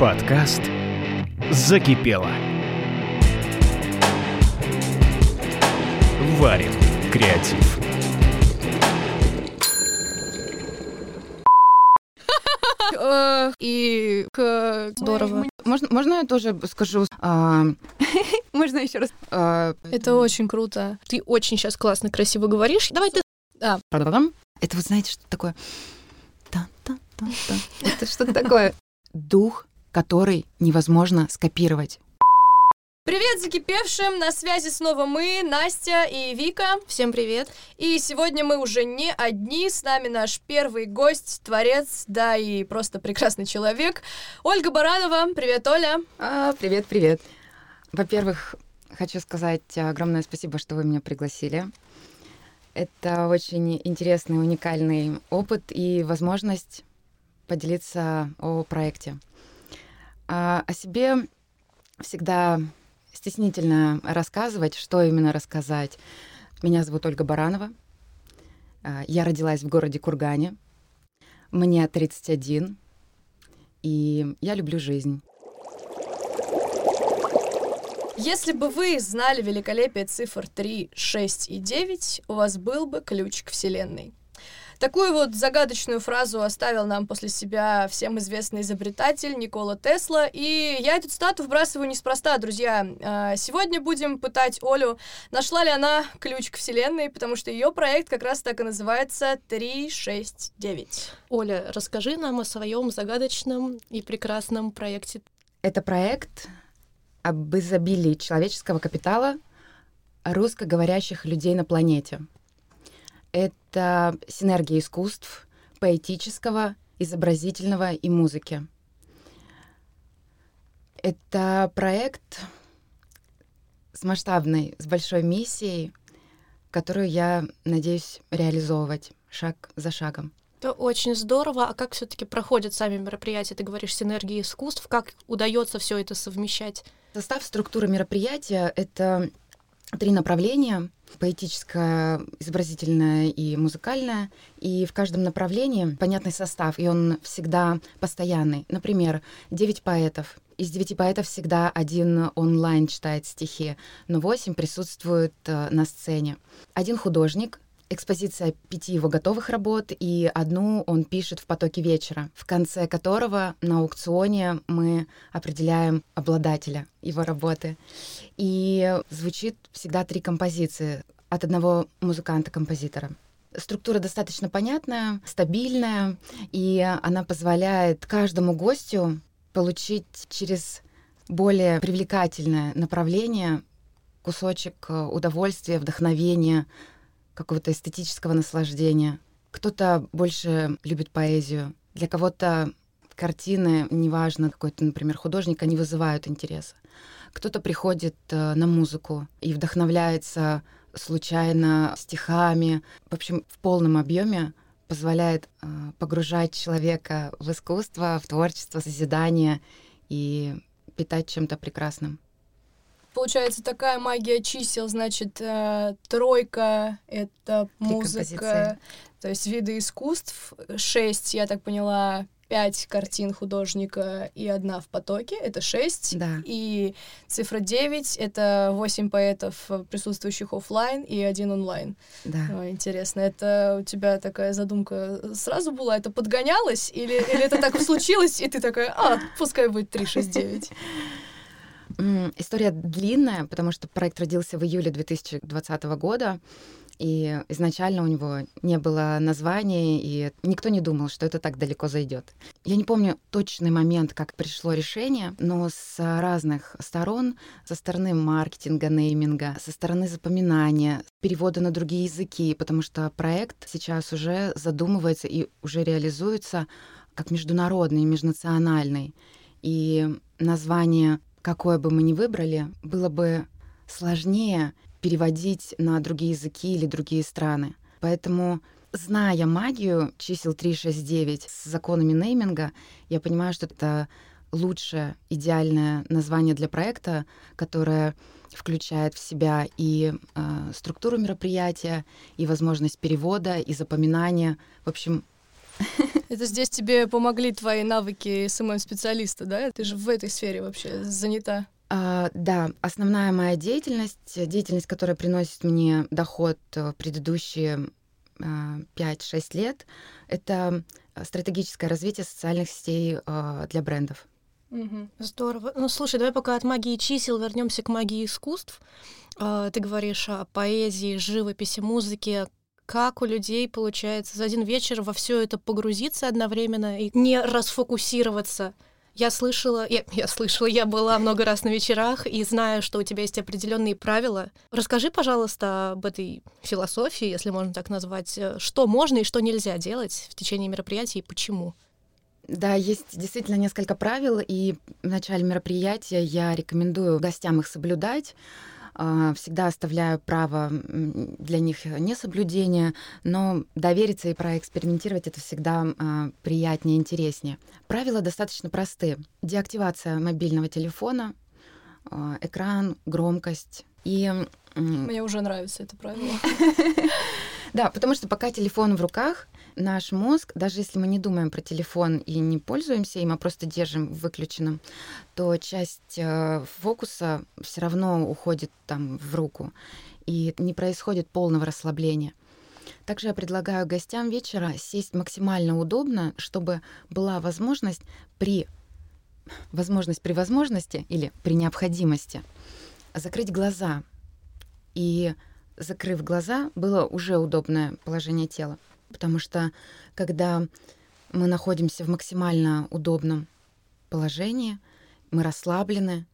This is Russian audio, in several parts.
Подкаст «Закипело». Варим креатив. И здорово. Можно, можно я тоже скажу? а, Можно еще раз? а, Это очень круто. Ты очень сейчас классно, красиво говоришь. Давай ты... Та-да-дам. Это вы знаете, что такое? Это что такое? Дух, который невозможно скопировать. Привет закипевшим! На связи снова мы, Настя и Вика. Всем привет. И сегодня мы уже не одни. С нами наш первый гость, творец, да и просто прекрасный человек. Ольга Баранова. Привет, Оля. А, привет, привет. Во-первых, хочу сказать огромное спасибо, что вы меня пригласили. Это очень интересный, уникальный опыт и возможность поделиться о проекте. А, о себе всегда стеснительно рассказывать, что именно рассказать. Меня зовут Ольга Баранова. А, Я родилась в городе Кургане. Мне 31. И я люблю жизнь. Если бы вы знали великолепие цифр 3, 6 и 9, у вас был бы ключ к Вселенной. Такую вот загадочную фразу оставил нам после себя всем известный изобретатель Никола Тесла. И я эту цитату вбрасываю неспроста, друзья. А, Сегодня будем пытать Олю, нашла ли она ключ к Вселенной, потому что ее проект как раз так и называется 369. Оля, расскажи нам о своем загадочном и прекрасном проекте. Это проект об изобилии человеческого капитала русскоговорящих людей на планете. Это синергия искусств, поэтического, изобразительного и музыки. Это проект с масштабной, с большой миссией, которую я надеюсь реализовывать шаг за шагом. Это очень здорово. А как все-таки проходят сами мероприятия? Ты говоришь синергии искусств. Как удается все это совмещать? Состав структуры мероприятия — это три направления — поэтическое, изобразительное и музыкальное. И в каждом направлении понятный состав, и он всегда постоянный. Например, девять поэтов. Из девяти поэтов всегда один онлайн читает стихи, но восемь присутствуют э, на сцене. Один художник, экспозиция пяти его готовых работ, и одну он пишет в потоке вечера, в конце которого на аукционе мы определяем обладателя его работы. И звучит всегда три композиции от одного музыканта-композитора. Структура достаточно понятная, стабильная, и она позволяет каждому гостю получить через более привлекательное направление кусочек э, удовольствия, вдохновения, какого-то эстетического наслаждения. Кто-то больше любит поэзию, для кого-то картины, неважно, какой-то, например, художник, они вызывают интерес. Кто-то приходит э, на музыку и вдохновляется случайно стихами. В общем, в полном объеме позволяет э, погружать человека в искусство, в творчество, созидание и питать чем-то прекрасным. Получается такая магия чисел, значит, э, тройка — это Три музыка, то есть виды искусств, шесть, я так поняла, пять картин художника и одна в потоке, это шесть. Да. И цифра 9 — это 8 поэтов, присутствующих оффлайн, и один онлайн. Да. Ой, интересно, это у тебя такая задумка сразу была? Это подгонялось? Или, или это так случилось, и ты такая, а, пускай будет 369? М, История длинная, потому что проект родился в июле 2020 года, и изначально у него не было названия, и никто не думал, что это так далеко зайдет. Я не помню точный момент, как пришло решение, но с разных сторон, со стороны маркетинга, нейминга, со стороны запоминания, перевода на другие языки, потому что проект сейчас уже задумывается и уже реализуется как международный, межнациональный. И название какое бы мы ни выбрали, было бы сложнее переводить на другие языки или другие страны. Поэтому, зная магию чисел 369 с законами нейминга, я понимаю, что это лучшее, идеальное название для проекта, которое включает в себя и э, структуру мероприятия, и возможность перевода, и запоминания. В общем, Это здесь тебе помогли твои навыки SMM-специалиста, да? Ты же в этой сфере вообще занята. А, да, основная моя деятельность, деятельность, которая приносит мне доход в предыдущие а, 5-6 лет, это стратегическое развитие социальных сетей а, для брендов. Угу. Здорово. Ну, слушай, давай пока от магии чисел вернемся к магии искусств. Ты говоришь о поэзии, живописи, музыке. Как у людей получается за один вечер во все это погрузиться одновременно и не расфокусироваться? Я слышала, я, я слышала, я была много раз на вечерах и знаю, что у тебя есть определенные правила. Расскажи, пожалуйста, об этой философии, если можно так назвать, что можно и что нельзя делать в течение мероприятия и почему. Да, есть действительно несколько правил, и в начале мероприятия я рекомендую гостям их соблюдать. А, всегда оставляю право для них несоблюдения, но довериться и проэкспериментировать это всегда а, приятнее, интереснее. Правила достаточно просты. Деактивация мобильного телефона, а, экран, громкость и... Мне уже нравится это правило. Да, потому что пока телефон в руках, наш мозг, даже если мы не думаем про телефон и не пользуемся им, а просто держим выключенным, то часть э, фокуса все равно уходит там в руку, и не происходит полного расслабления. Также я предлагаю гостям вечера сесть максимально удобно, чтобы была возможность при возможность при возможности или при необходимости закрыть глаза. И закрыв глаза, было уже удобное положение тела. Потому что когда мы находимся в максимально удобном положении, мы расслаблены,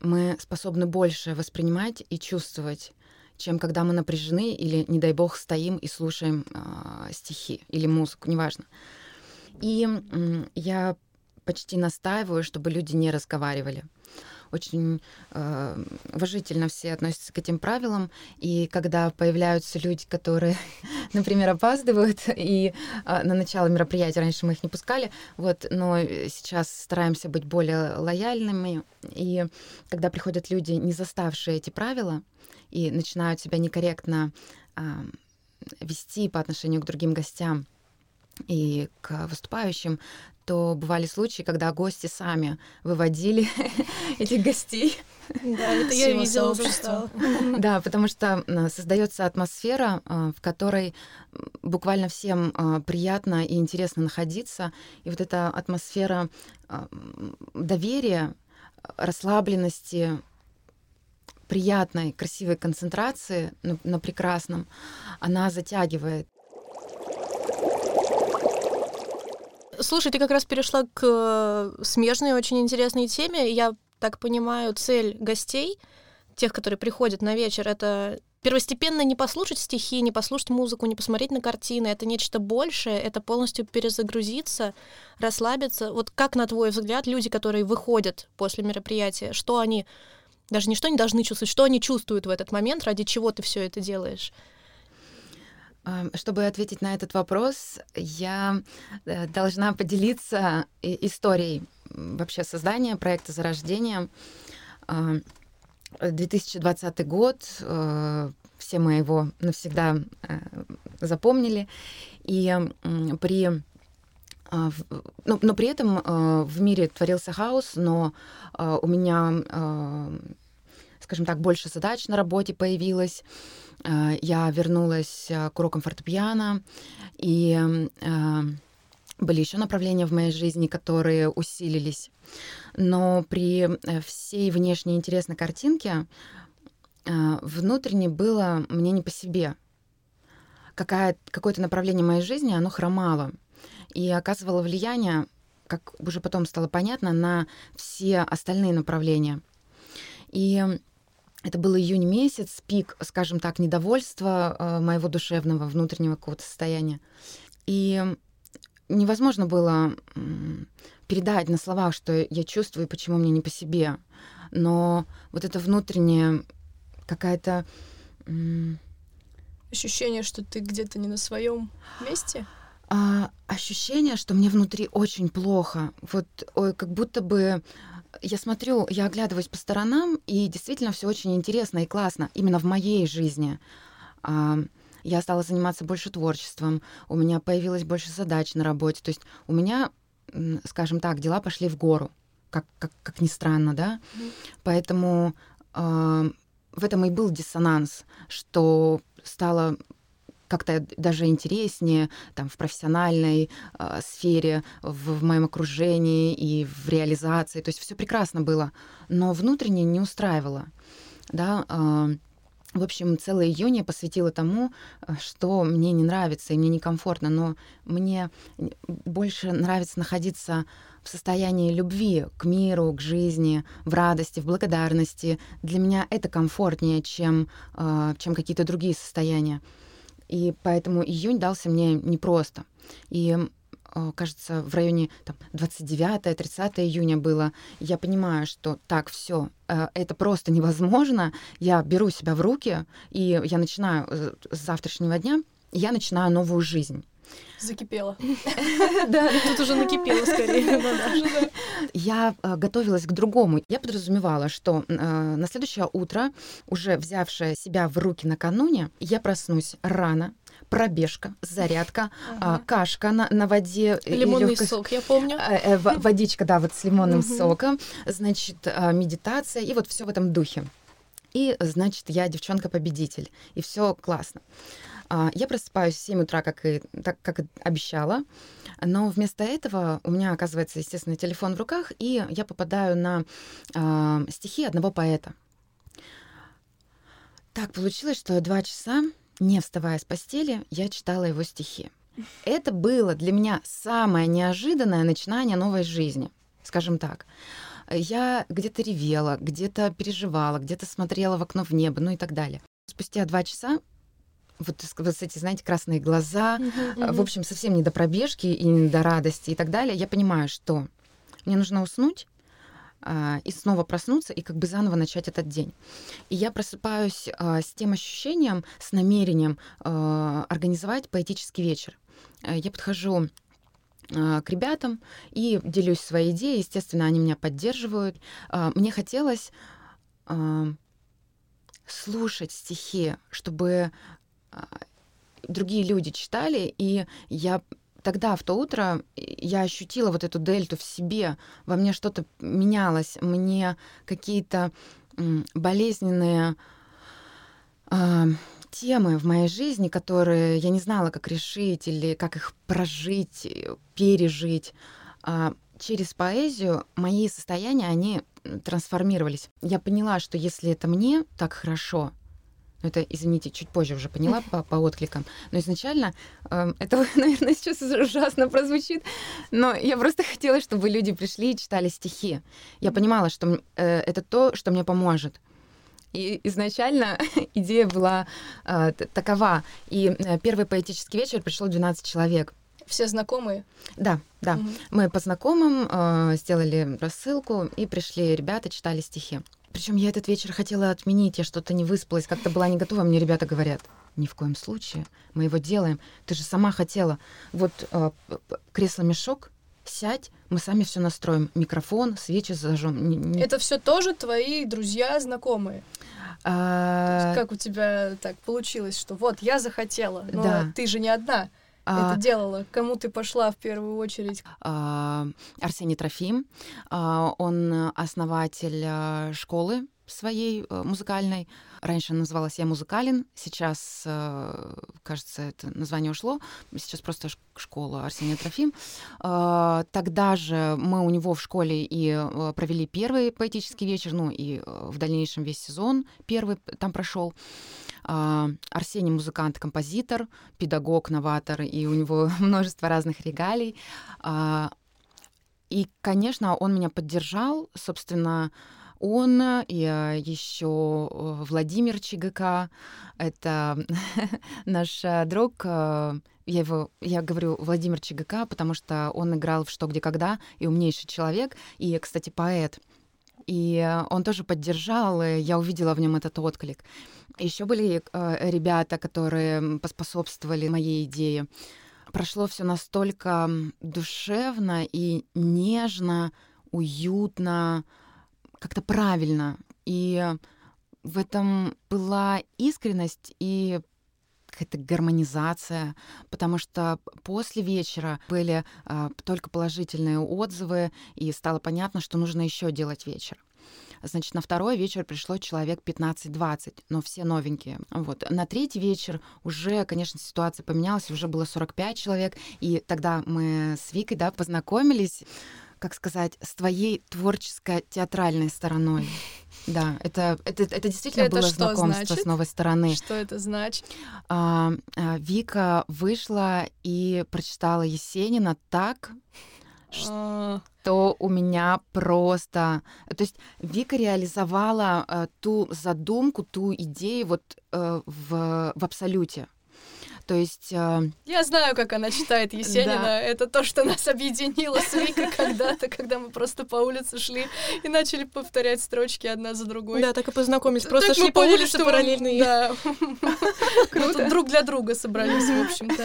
мы способны больше воспринимать и чувствовать, чем когда мы напряжены или, не дай бог, стоим и слушаем э, стихи или музыку, неважно. И э, я почти настаиваю, чтобы люди не разговаривали очень э, уважительно все относятся к этим правилам. И когда появляются люди, которые, например, опаздывают, и э, на начало мероприятия раньше мы их не пускали, вот, но сейчас стараемся быть более лояльными. И когда приходят люди, не заставшие эти правила, и начинают себя некорректно э, вести по отношению к другим гостям, и к выступающим, то бывали случаи, когда гости сами выводили этих гостей. Да, это я видела, Да, потому что создается атмосфера, а, в которой буквально всем а, приятно и интересно находиться. И вот эта атмосфера доверия, расслабленности, приятной, красивой концентрации на, на прекрасном, она затягивает. Слушай, ты как раз перешла к э, смежной, очень интересной теме. Я так понимаю, цель гостей, тех, которые приходят на вечер, это первостепенно не послушать стихи, не послушать музыку, не посмотреть на картины. Это нечто большее, это полностью перезагрузиться, расслабиться. Вот как, на твой взгляд, люди, которые выходят после мероприятия, что они, даже не что они должны чувствовать, что они чувствуют в этот момент, ради чего ты все это делаешь? Чтобы ответить на этот вопрос, я э, должна поделиться историей вообще создания проекта «Зарождение». 2020 год, э, все мы его навсегда э, запомнили. И при но, ну, но при этом в мире творился хаос, но у меня, скажем так, больше задач на работе появилось. Э, я вернулась э, к урокам фортепиано, и э, были еще направления в моей жизни, которые усилились. Но при всей внешней интересной картинке внутренне было мне не по себе. Какая, какое-то направление моей жизни, оно хромало и оказывало влияние, как уже потом стало понятно, на все остальные направления. И это был июнь месяц, пик, скажем так, недовольства э, моего душевного, внутреннего какого-то состояния. И невозможно было передать на словах, что я чувствую и почему мне не по себе. Но вот это внутреннее какая-то... Ощущение, что ты где-то не на своем месте? А, ощущение, что мне внутри очень плохо. Вот ой, как будто бы я смотрю, я оглядываюсь по сторонам, и действительно все очень интересно и классно именно в моей жизни. А, я стала заниматься больше творчеством, у меня появилось больше задач на работе. То есть у меня, скажем так, дела пошли в гору, как, как, как ни странно, да. Мгм. Поэтому э, в этом и был диссонанс, что стало как-то даже интереснее там, в профессиональной э, сфере, в, в моем окружении и в реализации. То есть все прекрасно было, но внутренне не устраивало. Да, э, в общем, целый июнь я посвятила тому, э, что мне не нравится и мне некомфортно, но мне больше нравится находиться в состоянии любви к миру, к жизни, в радости, в благодарности. Для меня это комфортнее, чем, чем какие-то другие состояния. И поэтому июнь дался мне непросто. И э, кажется, в районе там, 29-30 июня было, я понимаю, что так, все, это просто невозможно. Я беру себя в руки, и я начинаю э, с завтрашнего дня, я начинаю новую жизнь. Закипела. Да, тут уже накипело скорее. да-да. Я э, готовилась к другому. Я подразумевала, что э, на следующее утро, уже взявшая себя в руки накануне, я проснусь рано, пробежка, зарядка, а, Ага. кашка на, на воде. и Лимонный сок, я помню. Э, э, водичка, да, вот с лимонным соком, значит, медитация и вот все в этом духе. И, значит, я девчонка-победитель, и все классно. А, Я просыпаюсь в 7 утра, как и, так, как и обещала, но вместо этого у меня оказывается, естественно, телефон в руках, и я попадаю на а, стихи одного поэта. Так получилось, что два часа, не вставая с постели, я читала его стихи. Это было для меня самое неожиданное начинание новой жизни, скажем так. Я где-то ревела, где-то переживала, где-то смотрела в окно в небо, ну и так далее. Спустя два часа вот, вот эти, знаете, красные глаза, а, в общем, совсем не до пробежки и не до радости и так далее, я понимаю, что мне нужно уснуть а, и снова проснуться и как бы заново начать этот день. И я просыпаюсь а, с тем ощущением, с намерением а, организовать поэтический вечер. А, Я подхожу к ребятам и делюсь своей идеей. Естественно, они меня поддерживают. Мне хотелось слушать стихи, чтобы другие люди читали, и я тогда, в то утро, я ощутила вот эту дельту в себе, во мне что-то менялось, мне какие-то болезненные а, темы в моей жизни, которые я не знала, как решить или как их прожить, э, пережить. а, через поэзию мои состояния, они трансформировались. Я поняла, что если это мне так хорошо, ну, это, извините, чуть позже уже поняла по, по откликам. Но изначально эм, это, наверное, сейчас ужасно прозвучит, но я просто хотела, чтобы люди пришли и читали стихи. Я понимала, что э, это то, что мне поможет. И изначально идея была э, такова. И э, первый поэтический вечер пришло 12 человек. Все знакомые? Да, да. Мгм. Мы по знакомым э, сделали рассылку, и пришли ребята, читали стихи. Причем я этот вечер хотела отменить, я что-то не выспалась, как-то была не готова. Мне ребята говорят, ни в коем случае, мы его делаем. Ты же сама хотела. Вот э, кресло-мешок, сядь, мы сами все настроим. Микрофон, свечи зажжем. Это все тоже твои друзья, знакомые. А, Как у тебя так получилось, что вот я захотела, но Да. ты же не одна а, это делала. Кому ты пошла в первую очередь? а, Арсений Трофим. А, Он основатель а, школы своей э, музыкальной. Раньше называлась «Я музыкален», сейчас, э, кажется, это название ушло. Сейчас просто школа Арсения Трофим. А, Тогда же мы у него в школе и э, провели первый поэтический вечер, ну и э, в дальнейшем весь сезон первый там прошел. Арсений музыкант, композитор, педагог, новатор, и у него множество разных регалий. И, конечно, он меня поддержал, собственно, он и еще Владимир ЧГК, это наш э, друг, э, я его, я говорю Владимир ЧГК, потому что он играл в «Что, где, когда» и умнейший человек, и, кстати, поэт. И э, он тоже поддержал, и я увидела в нем этот отклик. Еще были э, ребята, которые поспособствовали моей идее. Прошло все настолько душевно и нежно, уютно, как-то правильно. И в этом была искренность и какая-то гармонизация, потому что после вечера были э, только положительные отзывы, и стало понятно, что нужно еще делать вечер. Значит, на второй вечер пришло человек 15-20, но все новенькие. Вот. На третий вечер уже, конечно, ситуация поменялась, уже было 45 человек, и тогда мы с Викой, да, познакомились как сказать, с твоей творческой театральной стороной. Да, это, это, это действительно Это было знакомство значит? с новой стороны. Что это значит? А, а, Вика вышла и прочитала Есенина так, А, что у меня просто... То есть Вика реализовала э, ту задумку, ту идею вот э, в, в абсолюте. То есть... э, Я знаю, как она читает Есенина. Да. Это то, что нас объединило с Викой когда-то, когда мы просто по улице шли и начали повторять строчки одна за другой. Да, так и познакомились. Просто Так шли мы по поняли, улице параллельно. Да. Тут друг для друга собрались, в общем-то.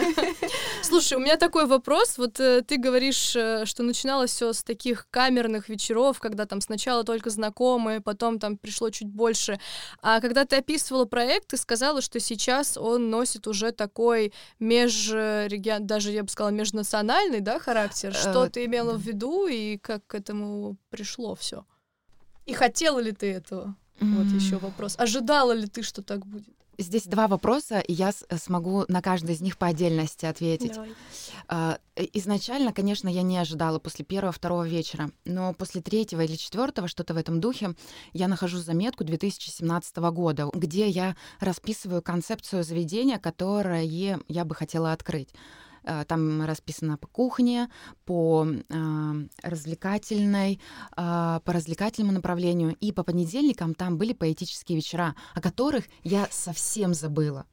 Слушай, у меня такой вопрос. Вот э, ты говоришь, э, что начиналось все с таких камерных вечеров, когда там сначала только знакомые, потом там пришло чуть больше. А когда ты описывала проект, ты сказала, что сейчас он носит уже такой межрегион, даже я бы сказала, межнациональный, да, характер. Что Э, ты имела в виду и как к этому пришло все? И хотела ли ты этого? Вот м, еще вопрос. Ожидала ли ты, что так будет? Здесь два вопроса, и я с- смогу на каждый из них по отдельности ответить. Давай. А, э, Изначально, конечно, я не ожидала после первого-второго вечера, но после третьего или четвертого, что-то в этом духе, я нахожу заметку 2017 года, где я расписываю концепцию заведения, которое я бы хотела открыть. Э, Там расписано по кухне, по а, развлекательной, а, по развлекательному направлению. И по понедельникам там были поэтические вечера, о которых я совсем забыла.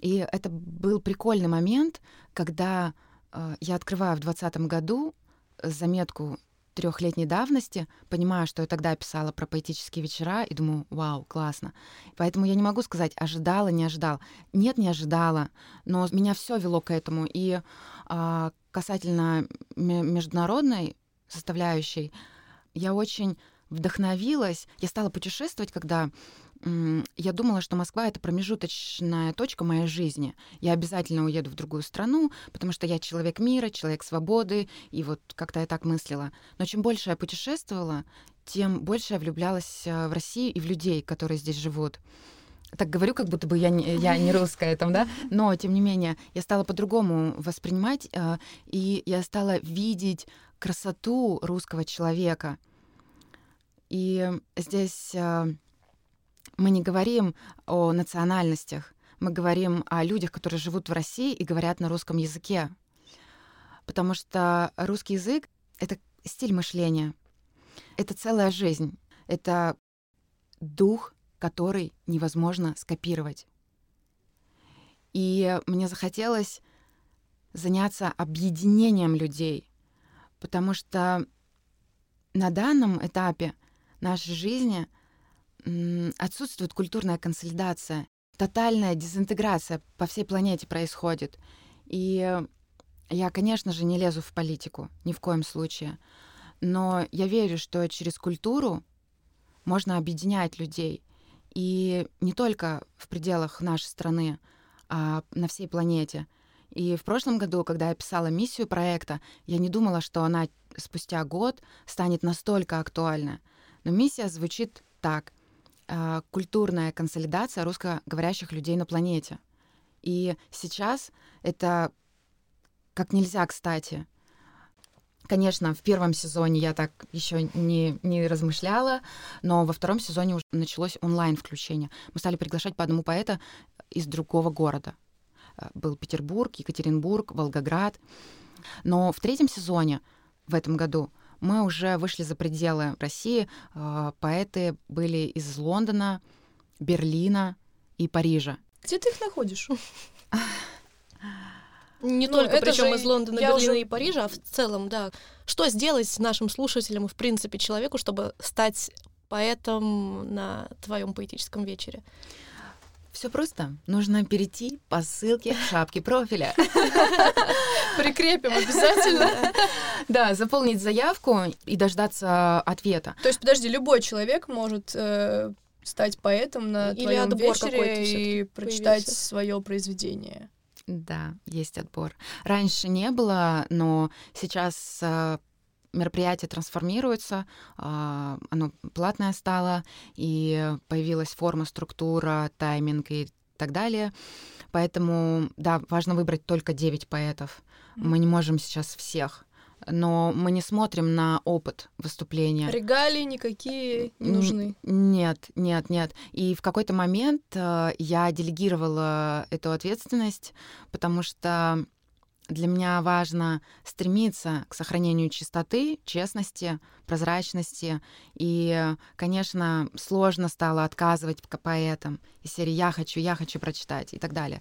И это был прикольный момент, когда э, я открываю в 2020 году заметку трехлетней давности, понимаю, что я тогда писала про поэтические вечера, и думаю, вау, классно. Поэтому я не могу сказать, ожидала, не ожидала. Нет, не ожидала, но меня все вело к этому. И а, касательно ме- международной составляющей, я очень вдохновилась. Я стала путешествовать, когда я думала, что Москва — это промежуточная точка моей жизни. Я обязательно уеду в другую страну, потому что я человек мира, человек свободы, и вот как-то я так мыслила. Но чем больше я путешествовала, тем больше я влюблялась э, в Россию и в людей, которые здесь живут. Так говорю, как будто бы я не, я не русская там, да? Но, тем не менее, я стала по-другому воспринимать, э, и я стала видеть красоту русского человека. И здесь э, мы не говорим о национальностях, мы говорим о людях, которые живут в России и говорят на русском языке. Потому что русский язык — это стиль мышления, это целая жизнь, это дух, который невозможно скопировать. И мне захотелось заняться объединением людей, потому что на данном этапе нашей жизни отсутствует культурная консолидация, тотальная дезинтеграция по всей планете происходит. И я, конечно же, не лезу в политику, ни в коем случае. Но я верю, что через культуру можно объединять людей. И не только в пределах нашей страны, а на всей планете. И в прошлом году, когда я писала миссию проекта, я не думала, что она спустя год станет настолько актуальна. Но миссия звучит так. А, Культурная консолидация русскоговорящих людей на планете. И сейчас это как нельзя кстати. Конечно, в первом сезоне я так еще не, не размышляла, но во втором сезоне уже началось онлайн-включение. Мы стали приглашать по одному поэта из другого города. Э, Был Петербург, Екатеринбург, Волгоград. Но в третьем сезоне в этом году мы уже вышли за пределы России. Э, Поэты были из Лондона, Берлина и Парижа. Где ты их находишь? Не Ну, только, причем же из Лондона, я Берлина уже- и Парижа, а в целом, да. Что сделать нашим слушателям в принципе, человеку, чтобы стать поэтом на твоем поэтическом вечере? Все просто. Нужно перейти по ссылке в шапке профиля. Прикрепим обязательно. Да, заполнить заявку и дождаться ответа. То есть, подожди, любой человек может э, стать поэтом на Или твоем отбор какой-то вечере и прочитать появился? свое произведение. Да, есть отбор. Раньше не было, но сейчас э, мероприятие трансформируется, а, оно платное стало, и появилась форма, структура, тайминг и так далее. Поэтому, да, важно выбрать только 9 поэтов. Мы не можем сейчас всех. Но мы не смотрим на опыт выступления. Регалии никакие не нужны. Нет, нет, нет. И в какой-то момент э, я делегировала эту ответственность, потому что для меня важно стремиться к сохранению чистоты, честности, прозрачности. И, конечно, сложно стало отказывать поэтам из серии «я хочу, я хочу прочитать» и так далее.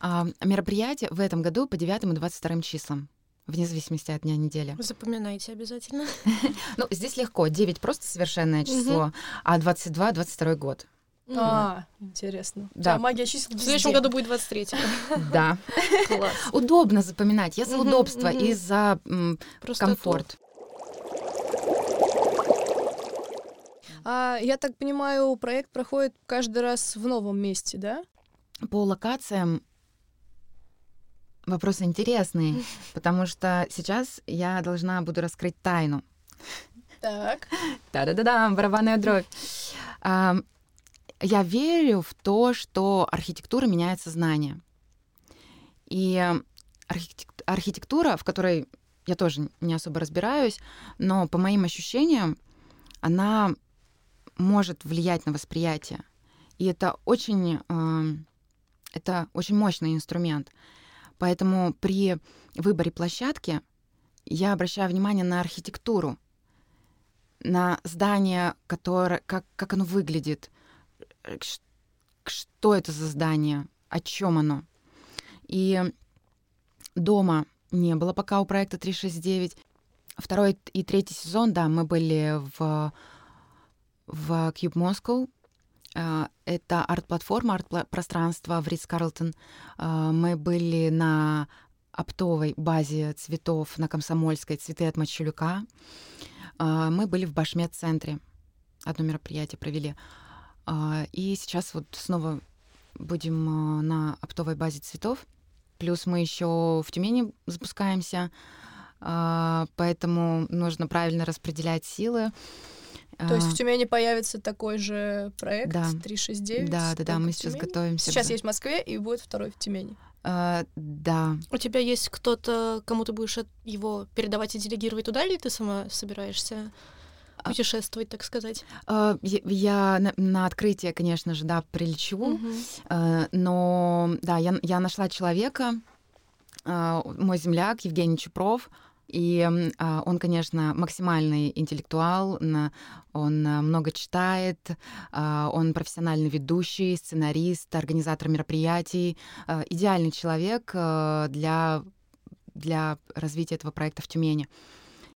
А, мероприятие в этом году по 9 и 22 числам, вне зависимости от дня недели. Запоминайте обязательно. Ну, здесь легко. 9 просто совершенное число, а 22 22 год. А, интересно. Да. магия чисел В следующем году будет 23 Да. Класс. Удобно запоминать. Я за удобство и за комфорт. А, я так понимаю, проект проходит каждый раз в новом месте, да? По локациям вопросы интересные, потому что сейчас я должна буду раскрыть тайну. Так. Да-да-да, барабанная дробь. А, Я верю в то, что архитектура меняет сознание. И архитек- архитектура, в которой я тоже не особо разбираюсь, но по моим ощущениям, она может влиять на восприятие. И это очень, э, это очень мощный инструмент. Поэтому при выборе площадки я обращаю внимание на архитектуру, на здание, которое, как, как оно выглядит, что это за здание, о чем оно. И дома не было пока у проекта 369. Второй и третий сезон, да, мы были в, в Cube Moscow. А, Это арт-платформа, арт-пространство в Ридс Карлтон. Мы были на оптовой базе цветов на Комсомольской «Цветы от Мачулюка». Мы были в Башмет-центре. Одно мероприятие провели. А, И сейчас вот снова будем а, на оптовой базе цветов. Плюс мы еще в Тюмени запускаемся, а, поэтому нужно правильно распределять силы. То есть в Тюмени появится такой же проект Да. 369? Да, да, да, мы сейчас Тюмени? готовимся. Сейчас к- есть в Москве, и будет второй в Тюмени. А, Да. У тебя есть кто-то, кому ты будешь его передавать и делегировать туда, или ты сама собираешься путешествовать, так сказать? А, Я, на, на открытие, конечно же, да, прилечу. Э, Но да, я, я нашла человека, а, мой земляк Евгений Чупров, и а, он, конечно, максимальный интеллектуал, он а, много читает, а, он профессиональный ведущий, сценарист, организатор мероприятий, а, идеальный человек а, для, для развития этого проекта в Тюмени.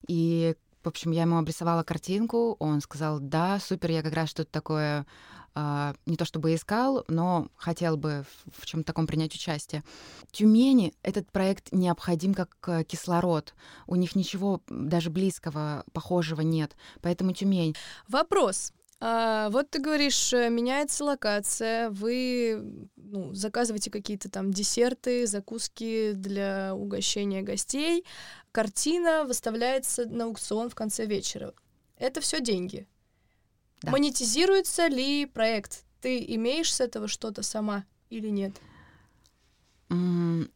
И, в общем, я ему обрисовала картинку, он сказал, да, супер, я как раз что-то такое а, не то чтобы искал, но хотел бы в, в чем-то таком принять участие. Тюмени этот проект необходим как э, кислород. У них ничего даже близкого, похожего нет. Поэтому Тюмень. Вопрос. А, вот ты говоришь, э, меняется локация, вы ну, заказываете какие-то там десерты, закуски для угощения гостей, картина выставляется на аукцион в конце вечера. Это все деньги. Да. Монетизируется ли проект? Ты имеешь с этого что-то сама или нет?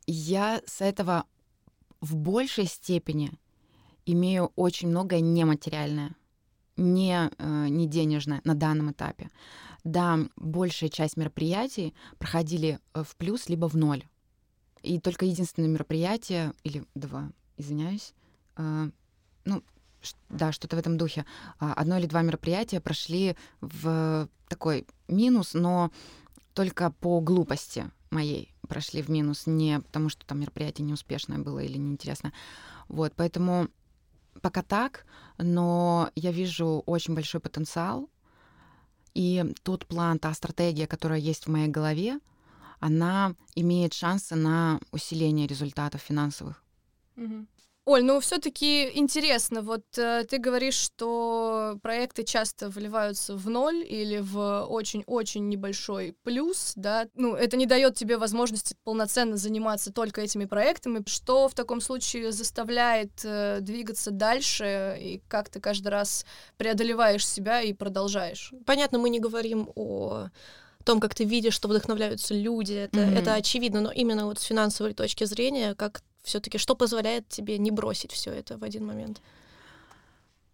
Я с этого в большей степени имею очень многое нематериальное, не, э, не денежное на данном этапе. Да, большая часть мероприятий проходили э, в плюс либо в ноль. И только единственное мероприятие, или два, извиняюсь, э, ну, да, что-то в этом духе. А, Одно или два мероприятия прошли в такой минус, но только по глупости моей прошли в минус, не потому что там мероприятие неуспешное было или неинтересное. Вот, поэтому пока так, но я вижу очень большой потенциал, и тот план, та стратегия, которая есть в моей голове, она имеет шансы на усиление результатов финансовых. Оль, ну все-таки интересно, вот э, ты говоришь, что проекты часто вливаются в ноль или в очень-очень небольшой плюс, да, ну это не дает тебе возможности полноценно заниматься только этими проектами. Что в таком случае заставляет э, двигаться дальше и как ты каждый раз преодолеваешь себя и продолжаешь? Понятно, мы не говорим о том, как ты видишь, что вдохновляются люди, это, mm-hmm. это очевидно, но именно вот с финансовой точки зрения, как все-таки что позволяет тебе не бросить все это в один момент?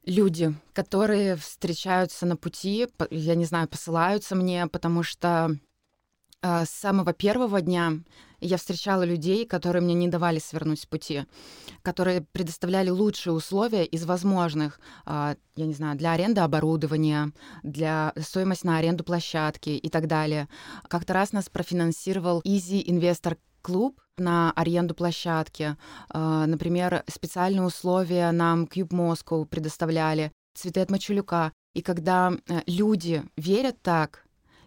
Люди, которые встречаются на пути, я не знаю, посылаются мне, потому что э, с самого первого дня я встречала людей, которые мне не давали свернуть с пути, которые предоставляли лучшие условия из возможных, э, я не знаю, для аренды оборудования, для стоимость на аренду площадки и так далее. Как-то раз нас профинансировал Easy Investor клуб на аренду площадки. А, например, специальные условия нам Cube Moscow предоставляли, цветы от Мачулюка. И когда э, люди верят так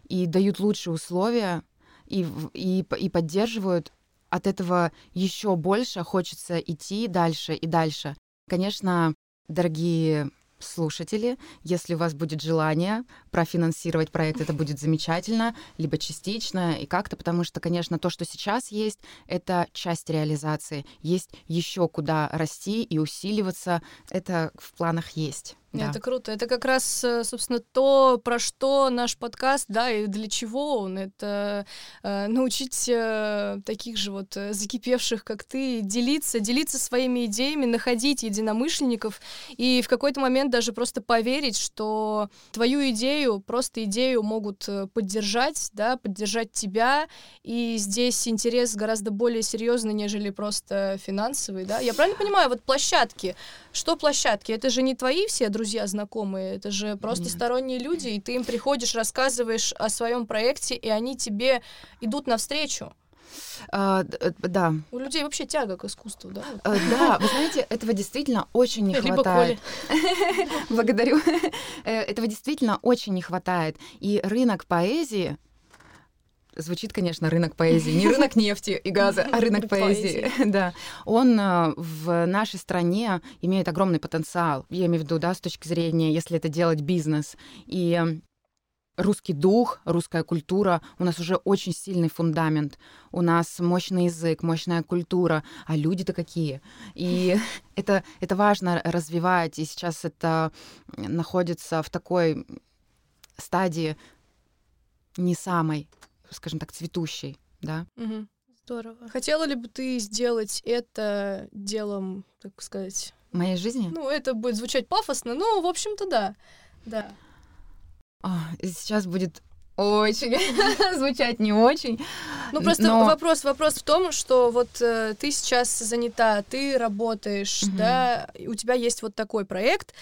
и дают лучшие условия, и, и, и поддерживают, от этого еще больше хочется идти дальше и дальше. Конечно, дорогие слушатели, если у вас будет желание профинансировать проект, это будет замечательно, либо частично и как-то, потому что, конечно, то, что сейчас есть, это часть реализации. Есть еще куда расти и усиливаться, это в планах есть. Да. Это круто. Это как раз, э, собственно, то, про что наш подкаст, да, и для чего он. Это э, научить э, таких же вот э, закипевших, как ты, делиться, делиться своими идеями, находить единомышленников и в какой-то момент даже просто поверить, что твою идею, просто идею могут э, поддержать, да, поддержать тебя, и здесь интерес гораздо более серьезный, нежели просто финансовый, да. Я правильно понимаю, вот площадки, что площадки? Это же не твои все друзья, знакомые, это же просто Нет. сторонние люди, и ты им приходишь, рассказываешь о своем проекте, и они тебе идут навстречу. А, э, да. У людей вообще тяга к искусству, да? А, да, вы знаете, этого действительно очень не хватает. Благодарю. Э, этого действительно очень не хватает. И рынок поэзии звучит, конечно, рынок поэзии. Не рынок нефти и газа, а рынок поэзии. Да. Он в нашей стране имеет огромный потенциал. Я имею в виду, да, с точки зрения, если это делать бизнес. И русский дух, русская культура, у нас уже очень сильный фундамент, у нас мощный язык, мощная культура, а люди-то какие. И это, это важно развивать, и сейчас это находится в такой стадии не самой скажем так, цветущей, да. Угу. Здорово. Хотела ли бы ты сделать это делом, так сказать... Моей жизни? Ну, это будет звучать пафосно, но, в общем-то, да. Да. А, сейчас будет очень звучать не очень. Ну просто но... вопрос вопрос в том, что вот э, ты сейчас занята, ты работаешь, угу. да, у тебя есть вот такой проект,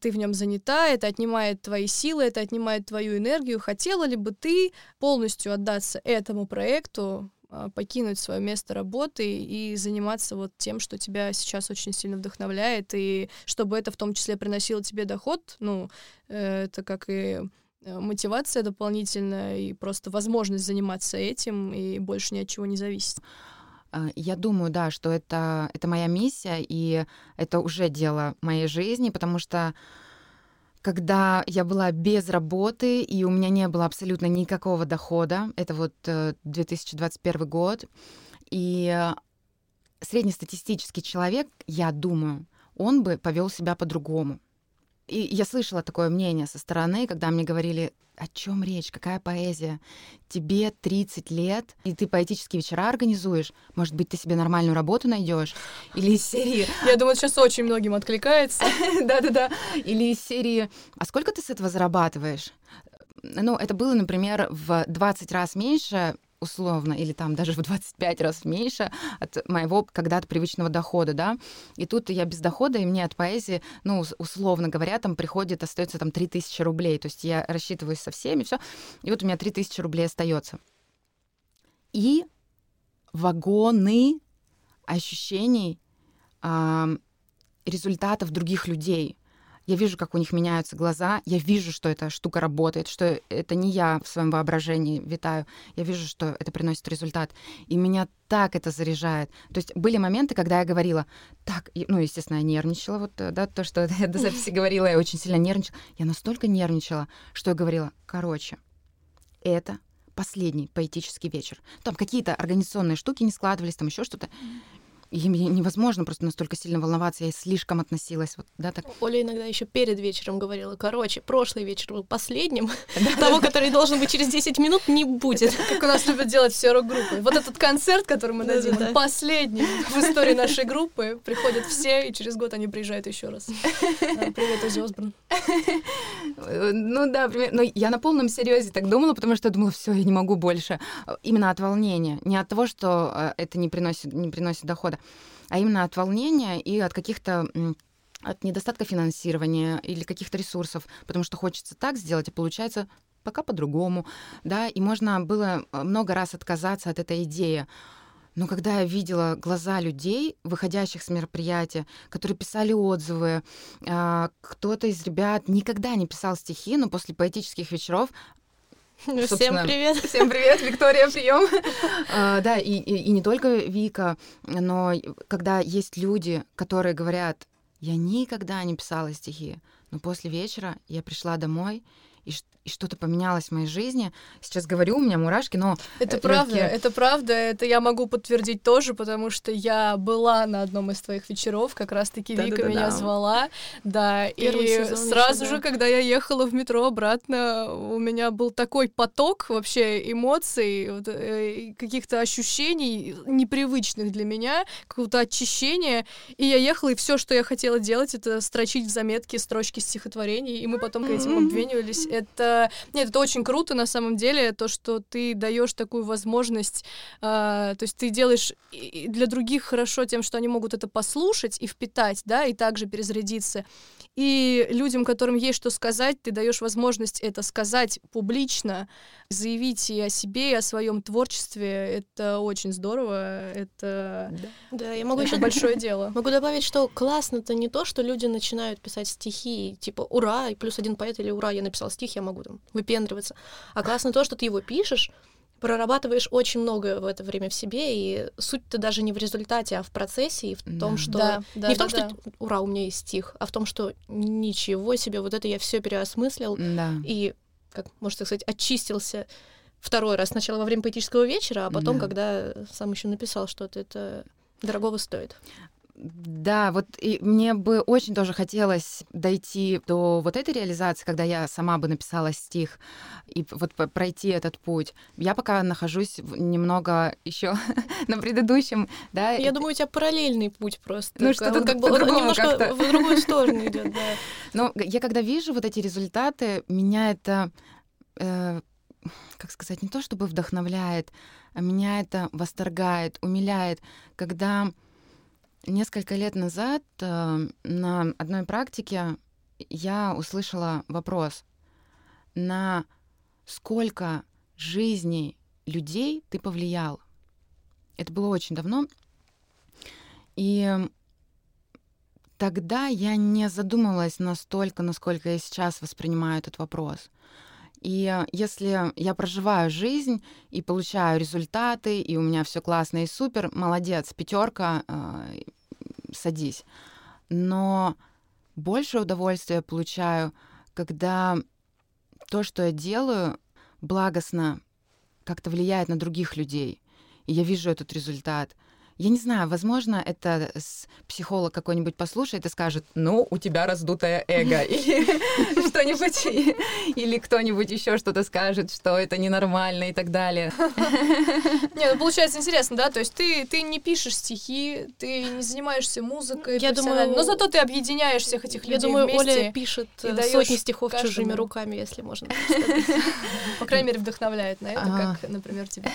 ты в нем занята, это отнимает твои силы, это отнимает твою энергию. Хотела ли бы ты полностью отдаться этому проекту, покинуть свое место работы и заниматься вот тем, что тебя сейчас очень сильно вдохновляет, и чтобы это в том числе приносило тебе доход, ну, э, это как и э, мотивация дополнительная и просто возможность заниматься этим и больше ни от чего не зависеть. А, я думаю, да, что это, это моя миссия, и это уже дело моей жизни, потому что когда я была без работы, и у меня не было абсолютно никакого дохода, это вот 2021 э, год, и среднестатистический человек, я думаю, он бы повел себя по-другому. И я слышала такое мнение со стороны, когда мне говорили, о чем речь, какая поэзия? Тебе 30 лет, и ты поэтические вечера организуешь. Может быть, ты себе нормальную работу найдешь? Или из серии... Я думаю, сейчас очень многим откликается. Да-да-да. Или из серии... А сколько ты с этого зарабатываешь? Ну, это было, например, в 20 раз меньше, условно, или там даже в 25 раз меньше от моего когда-то привычного дохода, да. И тут я без дохода, и мне от поэзии, ну, условно говоря, там приходит, остается там 3000 рублей. То есть я рассчитываюсь со всеми, все. И вот у меня 3000 рублей остается. И вагоны ощущений, результатов других людей. Я вижу, как у них меняются глаза, я вижу, что эта штука работает, что это не я в своем воображении витаю, я вижу, что это приносит результат. И меня так это заряжает. То есть были моменты, когда я говорила, так, ну, естественно, я нервничала, вот, да, то, что я до записи говорила, я очень сильно нервничала. Я настолько нервничала, что я говорила, короче, это последний поэтический вечер. Там какие-то организационные штуки не складывались, там еще что-то и мне невозможно просто настолько сильно волноваться, я слишком относилась, вот, да, так. Оля иногда еще перед вечером говорила, короче, прошлый вечер был последним, того, который должен быть через 10 минут, не будет. Как у нас любят делать все рок-группы. Вот этот концерт, который мы дадим, последний в истории нашей группы. Приходят все, и через год они приезжают еще раз. Привет, Ози Осборн. Ну да, но я на полном серьезе так думала, потому что я думала, все, я не могу больше. Именно от волнения, не от того, что э, это не приносит, не приносит дохода, а именно от волнения и от каких-то от недостатка финансирования или каких-то ресурсов, потому что хочется так сделать, и получается пока по-другому, да, и можно было э, много раз отказаться от этой идеи. Но когда я видела глаза людей, выходящих с мероприятия, которые писали отзывы, а, кто-то из ребят никогда не писал стихи, но после поэтических вечеров ну, всем привет. Всем привет, Виктория, прием. uh, да, и, и, и не только Вика, но когда есть люди, которые говорят, я никогда не писала стихи, но после вечера я пришла домой, и, и что-то поменялось в моей жизни. Сейчас говорю, у меня мурашки, но... Это легкие... правда, это правда, это я могу подтвердить тоже, потому что я была на одном из твоих вечеров, как раз-таки да, Вика да, да, меня да. звала, да, Первый и сразу еще, же, да. когда я ехала в метро обратно, у меня был такой поток вообще эмоций, э, каких-то ощущений непривычных для меня, какого-то очищения, и я ехала, и все, что я хотела делать, это строчить в заметке строчки стихотворений, и мы потом к этим обменивались. Это нет, это очень круто на самом деле, то, что ты даешь такую возможность, э, то есть ты делаешь для других хорошо тем, что они могут это послушать и впитать, да, и также перезарядиться. И людям, которым есть что сказать, ты даешь возможность это сказать публично, заявить и о себе, и о своем творчестве. Это очень здорово. Это, да. Да, я могу еще большое дело. Могу добавить, что классно-то не то, что люди начинают писать стихи, типа ура, и плюс один поэт или ура, я написал стих, я могу там выпендриваться. А классно то, что ты его пишешь, прорабатываешь очень много в это время в себе, и суть-то даже не в результате, а в процессе, и в том, что... Да, да, не в том, да, что да. ура, у меня есть стих, а в том, что ничего себе, вот это я все переосмыслил, да. и, как можно сказать, очистился второй раз. Сначала во время поэтического вечера, а потом, да. когда сам еще написал что-то, это дорогого стоит. Да, вот и мне бы очень тоже хотелось дойти до вот этой реализации, когда я сама бы написала стих и вот пройти этот путь. Я пока нахожусь немного еще на предыдущем, да. Я думаю, у тебя параллельный путь просто. Ну что-то как бы немножко в другую сторону идет, да. Но я когда вижу вот эти результаты, меня это э, как сказать, не то чтобы вдохновляет, а меня это восторгает, умиляет, когда Несколько лет назад э, на одной практике я услышала вопрос, на сколько жизней людей ты повлиял. Это было очень давно. И тогда я не задумывалась настолько, насколько я сейчас воспринимаю этот вопрос. И если я проживаю жизнь и получаю результаты, и у меня все классно и супер, молодец, пятерка, э, садись. Но больше удовольствия получаю, когда то, что я делаю, благостно как-то влияет на других людей. И я вижу этот результат — я не знаю, возможно, это психолог какой-нибудь послушает и скажет, ну, у тебя раздутое эго, или что-нибудь, или кто-нибудь еще что-то скажет, что это ненормально и так далее. Не, ну получается интересно, да, то есть ты, ты не пишешь стихи, ты не занимаешься музыкой я думаю, но зато ты объединяешь всех этих людей Я думаю, Оля пишет э, сотни стихов чужими руками, если можно По крайней мере, вдохновляет на это, как, например, тебя.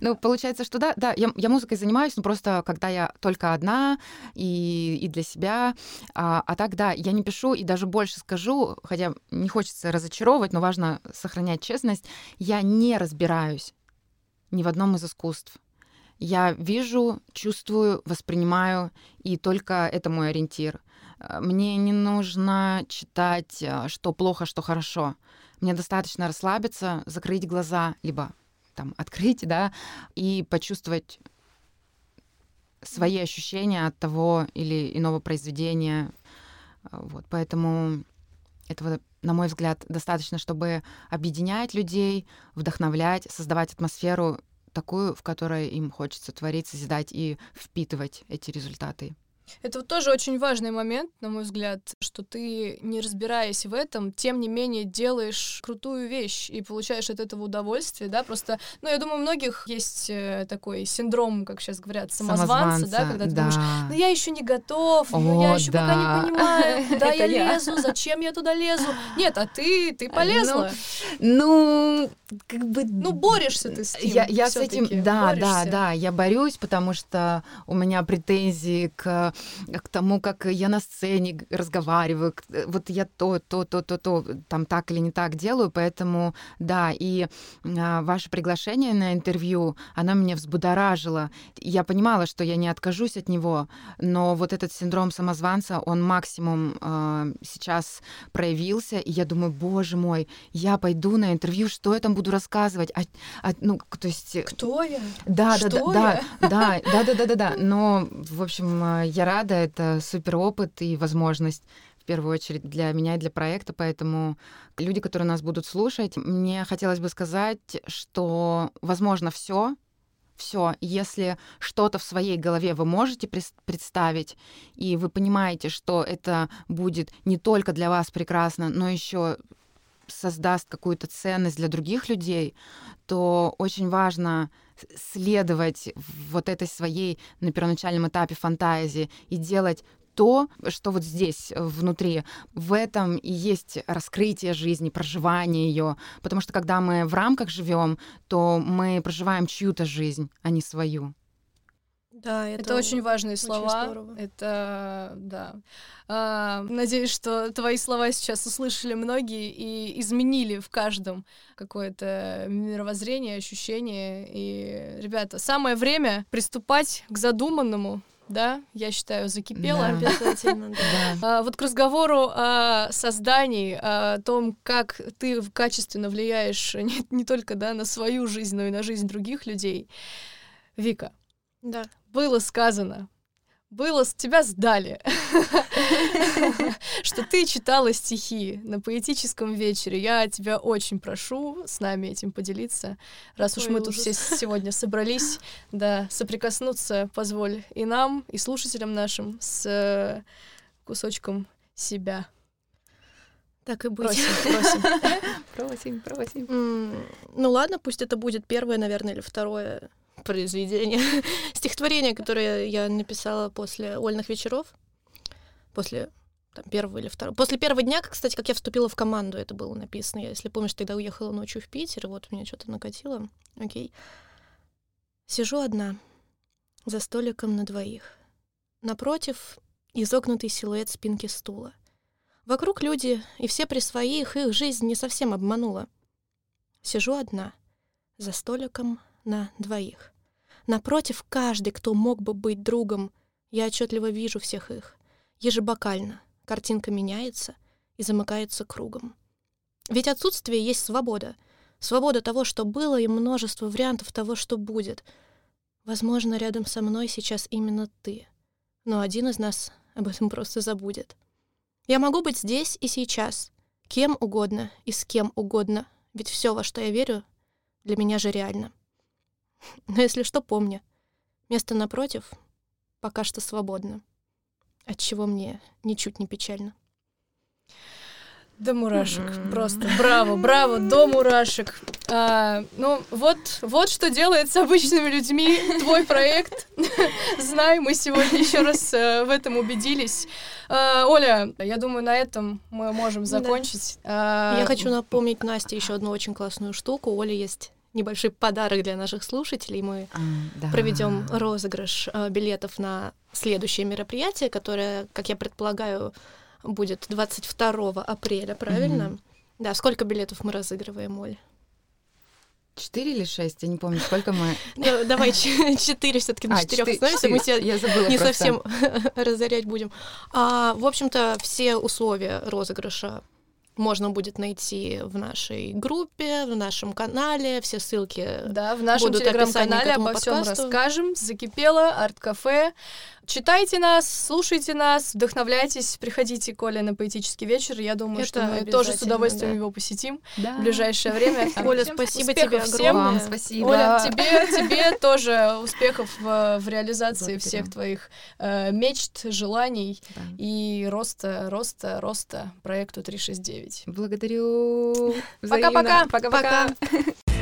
Ну, получается, что да, да, я, я музыкой занимаюсь, но просто когда я только одна и, и для себя. А, а так, да, я не пишу и даже больше скажу, хотя не хочется разочаровывать, но важно сохранять честность, я не разбираюсь ни в одном из искусств. Я вижу, чувствую, воспринимаю, и только это мой ориентир. э, мне не нужно читать, э, что плохо, что хорошо. Мне достаточно расслабиться, закрыть глаза, либо там открыть, да, и почувствовать свои ощущения от того или иного произведения. Вот, поэтому этого, на мой взгляд, достаточно, чтобы объединять людей, вдохновлять, создавать атмосферу такую, в которой им хочется творить, созидать и впитывать эти результаты. Это вот тоже очень важный момент, на мой взгляд, что ты, не разбираясь в этом, тем не менее делаешь крутую вещь и получаешь от этого удовольствие, да, просто, ну, я думаю, у многих есть э, такой синдром, как сейчас говорят, самозванца, Самозванца, да, когда ты да. думаешь, ну, я еще не готов, ну, О, я еще пока да. не понимаю, куда Это я лезу, зачем я туда лезу. Нет, а ты, ты полезла. Ну, как бы... Ну, борешься ты с этим. Я, я с этим, да, да, да, я борюсь, потому что у меня претензии к, к тому, как я на сцене разговариваю, э, вот я то, то, то, то, то, там так или не так делаю, поэтому, да, и а, ваше приглашение на интервью, оно меня взбудоражило. Я понимала, что я не откажусь от него, но вот этот синдром самозванца, он максимум а, сейчас проявился, и я думаю, боже мой, я пойду на интервью, что я там буду рассказывать? А, а, ну, то есть... э, Кто я? Да, да, да, Что да, да, да, да, да, да, да. Но, в общем, э, я рада, это супер опыт и возможность в первую очередь для меня и для проекта, поэтому люди, которые нас будут слушать, мне хотелось бы сказать, что возможно все, все, если что-то в своей голове вы можете представить, и вы понимаете, что это будет не только для вас прекрасно, но еще создаст какую-то ценность для других людей, то очень важно следовать вот этой своей на первоначальном этапе фантазии и делать то, что вот здесь, э, внутри, в этом и есть раскрытие жизни, проживание ее. Потому что когда мы в рамках живем, то мы проживаем чью-то жизнь, а не свою. Да, это, Это, очень важные очень слова. здорово. Это да. А, надеюсь, что твои слова сейчас услышали многие и изменили в каждом какое-то мировоззрение, ощущение. И, ребята, самое время приступать к задуманному. Да, я считаю, закипело. Да. обязательно. да. Да. А, вот к разговору о создании, о том, как ты качественно влияешь не, не только да, на свою жизнь, но и на жизнь других людей. Вика, Да. Было сказано, было с тебя сдали, что ты читала стихи на поэтическом вечере. Я тебя очень прошу с нами этим поделиться, раз уж мы тут все сегодня собрались, да, соприкоснуться, позволь и нам, и слушателям нашим с э, кусочком себя. Так и быть. Просим, просим. Просим, просим. Ну ладно, пусть это будет первое, наверное, или второе произведение, стихотворение, которое я написала после Ольных вечеров, после там, первого или второго. После первого дня, кстати, как я вступила в команду, это было написано. Я, если помнишь, тогда уехала ночью в Питер, вот меня что-то накатило. Окей. Сижу одна, за столиком на двоих. Напротив — изогнутый силуэт спинки стула. Вокруг люди, и все при своих, их жизнь не совсем обманула. Сижу одна, за столиком на двоих. Напротив каждый, кто мог бы быть другом, я отчетливо вижу всех их. Ежебокально картинка меняется и замыкается кругом. Ведь отсутствие есть свобода. Свобода того, что было, и множество вариантов того, что будет. Возможно, рядом со мной сейчас именно ты. Но один из нас об этом просто забудет. Я могу быть здесь и сейчас, кем угодно и с кем угодно, ведь все, во что я верю, для меня же реально. Но если что, помни, место напротив пока что свободно, отчего мне ничуть не печально. До мурашек. М. Просто браво, браво, до мурашек. А, ну, вот, вот что делает с обычными людьми твой проект. Знай, мы сегодня еще раз э, в этом убедились. А, Оля, я думаю, на этом мы можем Да. закончить. А, Я хочу напомнить Насте еще одну очень классную штуку. У Оли есть небольшой подарок для наших слушателей. Мы А, да. проведем розыгрыш э, билетов на следующее мероприятие, которое, как я предполагаю, будет 22 апреля, правильно? Мгм. Да, сколько билетов мы разыгрываем, Оль? Четыре или шесть? Я не помню, сколько мы... Давай четыре все-таки на А, четырех четыре- остановимся, мы четыре. тебя Я забыла не совсем разорять будем. А, в общем-то, все условия розыгрыша можно будет найти в нашей группе, в нашем канале, все ссылки. Да, в нашем Будут телеграм-канале обо всем подкасту. расскажем. Закипело, арт-кафе. Читайте нас, слушайте нас, вдохновляйтесь, приходите, Коля, на поэтический вечер. Я думаю, что Это мы тоже с удовольствием да. его посетим Да. в ближайшее время. Оля, Всем спасибо тебе всем. Вам спасибо. Оля, тебе, тебе тоже успехов в, в реализации Благодарю. всех твоих э, мечт, желаний Да. и роста, роста, роста проекту 369. Благодарю. Пока-пока. Пока-пока. Пока.